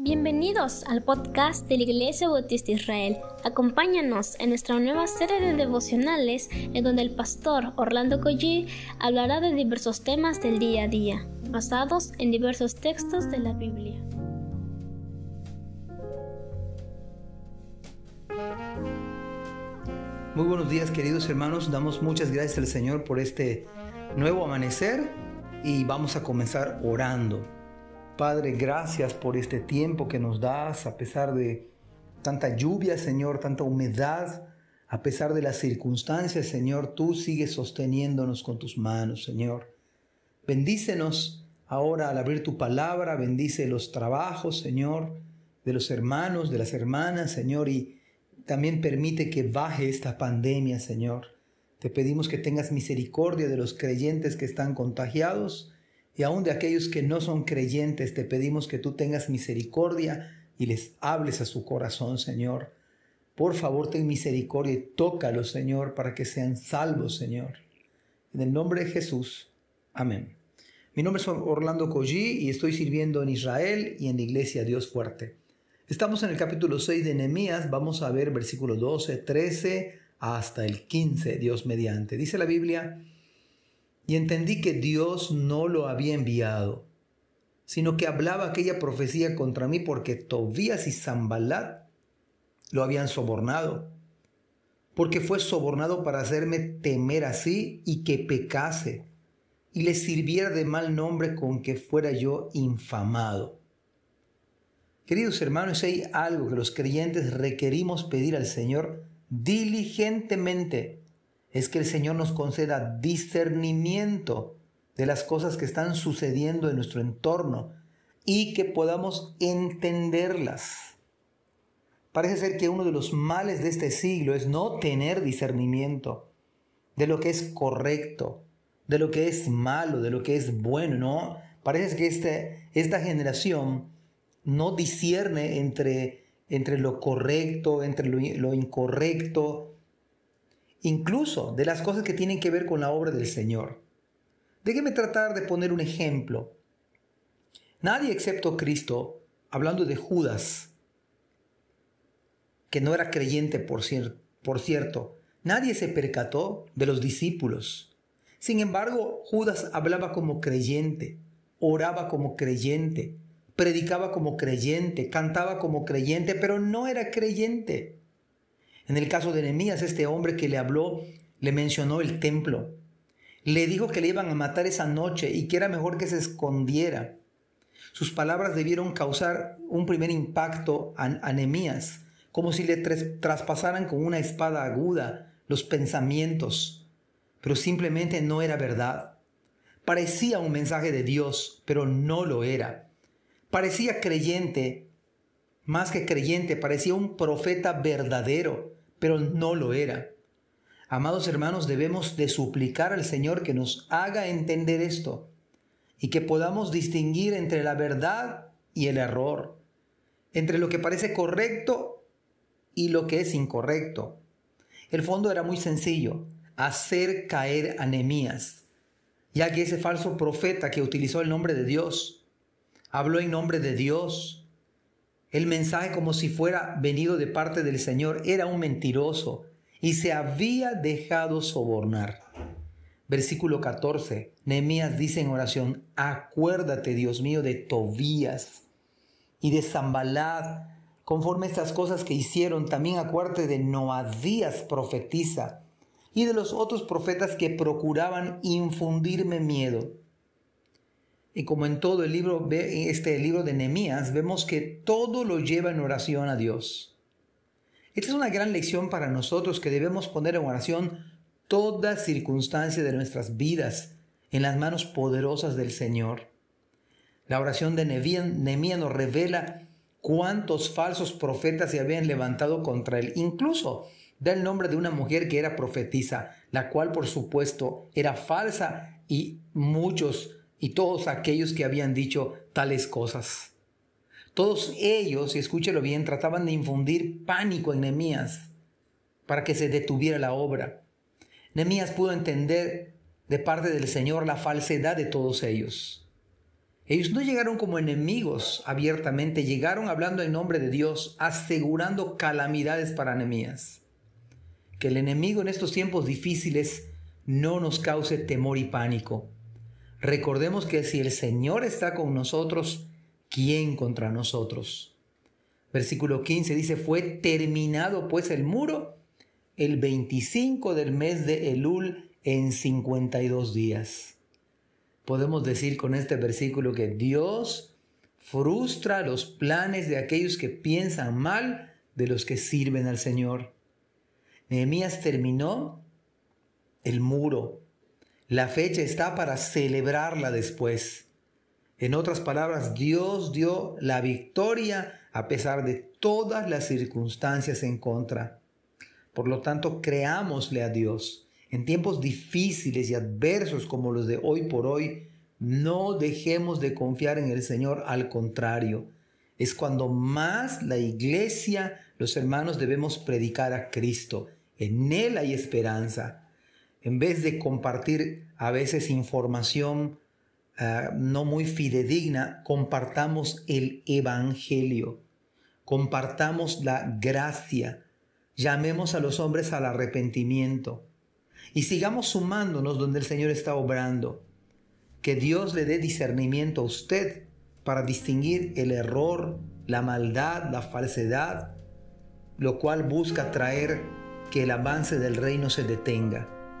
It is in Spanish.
Bienvenidos al podcast de la Iglesia Bautista Israel. Acompáñanos en nuestra nueva serie de devocionales en donde el pastor Orlando Collie hablará de diversos temas del día a día, basados en diversos textos de la Biblia. Muy buenos días queridos hermanos, damos muchas gracias al Señor por este nuevo amanecer y vamos a comenzar orando. Padre, gracias por este tiempo que nos das, a pesar de tanta lluvia, Señor, tanta humedad, a pesar de las circunstancias, Señor, tú sigues sosteniéndonos con tus manos, Señor. Bendícenos ahora al abrir tu palabra, bendice los trabajos, Señor, de los hermanos, de las hermanas, Señor, y también permite que baje esta pandemia, Señor. Te pedimos que tengas misericordia de los creyentes que están contagiados y aún de aquellos que no son creyentes, te pedimos que tú tengas misericordia y les hables a su corazón, Señor. Por favor, ten misericordia y tócalos, Señor, para que sean salvos, Señor. En el nombre de Jesús. Amén. Mi nombre es Orlando Collí y estoy sirviendo en Israel y en la iglesia Dios Fuerte. Estamos en el capítulo 6 de Nehemías, vamos a ver versículo 12, 13 hasta el 15, Dios mediante. Dice la Biblia, y entendí que Dios no lo había enviado, sino que hablaba aquella profecía contra mí porque Tobías y Zambalat lo habían sobornado, porque fue sobornado para hacerme temer así y que pecase, y le sirviera de mal nombre con que fuera yo infamado. Queridos hermanos, hay algo que los creyentes requerimos pedir al Señor diligentemente es que el Señor nos conceda discernimiento de las cosas que están sucediendo en nuestro entorno y que podamos entenderlas. Parece ser que uno de los males de este siglo es no tener discernimiento de lo que es correcto, de lo que es malo, de lo que es bueno, ¿no? Parece que este, esta generación no discierne entre, entre lo correcto, entre lo, lo incorrecto, incluso de las cosas que tienen que ver con la obra del Señor. Déjeme tratar de poner un ejemplo. Nadie excepto Cristo, hablando de Judas, que no era creyente por, por cierto, nadie se percató de los discípulos. Sin embargo, Judas hablaba como creyente, oraba como creyente, predicaba como creyente, cantaba como creyente, pero no era creyente. En el caso de Nehemías, este hombre que le habló, le mencionó el templo. Le dijo que le iban a matar esa noche y que era mejor que se escondiera. Sus palabras debieron causar un primer impacto a, Nehemías, como si le traspasaran con una espada aguda los pensamientos, pero simplemente no era verdad. Parecía un mensaje de Dios, pero no lo era. Parecía creyente, más que creyente, parecía un profeta verdadero, pero no lo era. Amados hermanos, debemos de suplicar al Señor que nos haga entender esto y que podamos distinguir entre la verdad y el error, entre lo que parece correcto y lo que es incorrecto. El fondo era muy sencillo, hacer caer a ya que ese falso profeta que utilizó el nombre de Dios, habló en nombre de Dios, el mensaje como si fuera venido de parte del Señor era un mentiroso y se había dejado sobornar. Versículo 14. Nehemías dice en oración, acuérdate, Dios mío, de Tobías y de Zambalad, conforme estas cosas que hicieron, también acuérdate de Noadías profetiza y de los otros profetas que procuraban infundirme miedo. Y como en todo el libro, este libro de Nehemías, vemos que todo lo lleva en oración a Dios. Esta es una gran lección para nosotros que debemos poner en oración toda circunstancia de nuestras vidas en las manos poderosas del Señor. La oración de Nehemías nos revela cuántos falsos profetas se habían levantado contra él. Incluso da el nombre de una mujer que era profetisa, la cual por supuesto era falsa y muchos y todos aquellos que habían dicho tales cosas. Todos ellos, y escúchelo bien, trataban de infundir pánico en Nehemías para que se detuviera la obra. Nehemías pudo entender de parte del Señor la falsedad de todos ellos. Ellos no llegaron como enemigos abiertamente, llegaron hablando en nombre de Dios, asegurando calamidades para Nehemías. Que el enemigo en estos tiempos difíciles no nos cause temor y pánico. Recordemos que si el Señor está con nosotros, ¿quién contra nosotros? Versículo 15 dice, fue terminado pues el muro el 25 del mes de Elul en 52 días podemos decir con este versículo que Dios frustra los planes de aquellos que piensan mal de los que sirven al Señor. Nehemías terminó el muro. La fecha está para celebrarla después. En otras palabras, Dios dio la victoria a pesar de todas las circunstancias en contra. Por lo tanto, creámosle a Dios en tiempos difíciles y adversos como los de hoy por hoy, no dejemos de confiar en el Señor, al contrario, es cuando más la iglesia, los hermanos debemos predicar a Cristo. En Él hay esperanza. En vez de compartir a veces información ah, no muy fidedigna, compartamos el Evangelio, compartamos la gracia, llamemos a los hombres al arrepentimiento y sigamos sumándonos donde el Señor está obrando. Que Dios le dé discernimiento a usted para distinguir el error, la maldad, la falsedad, lo cual busca traer que el avance del reino se detenga.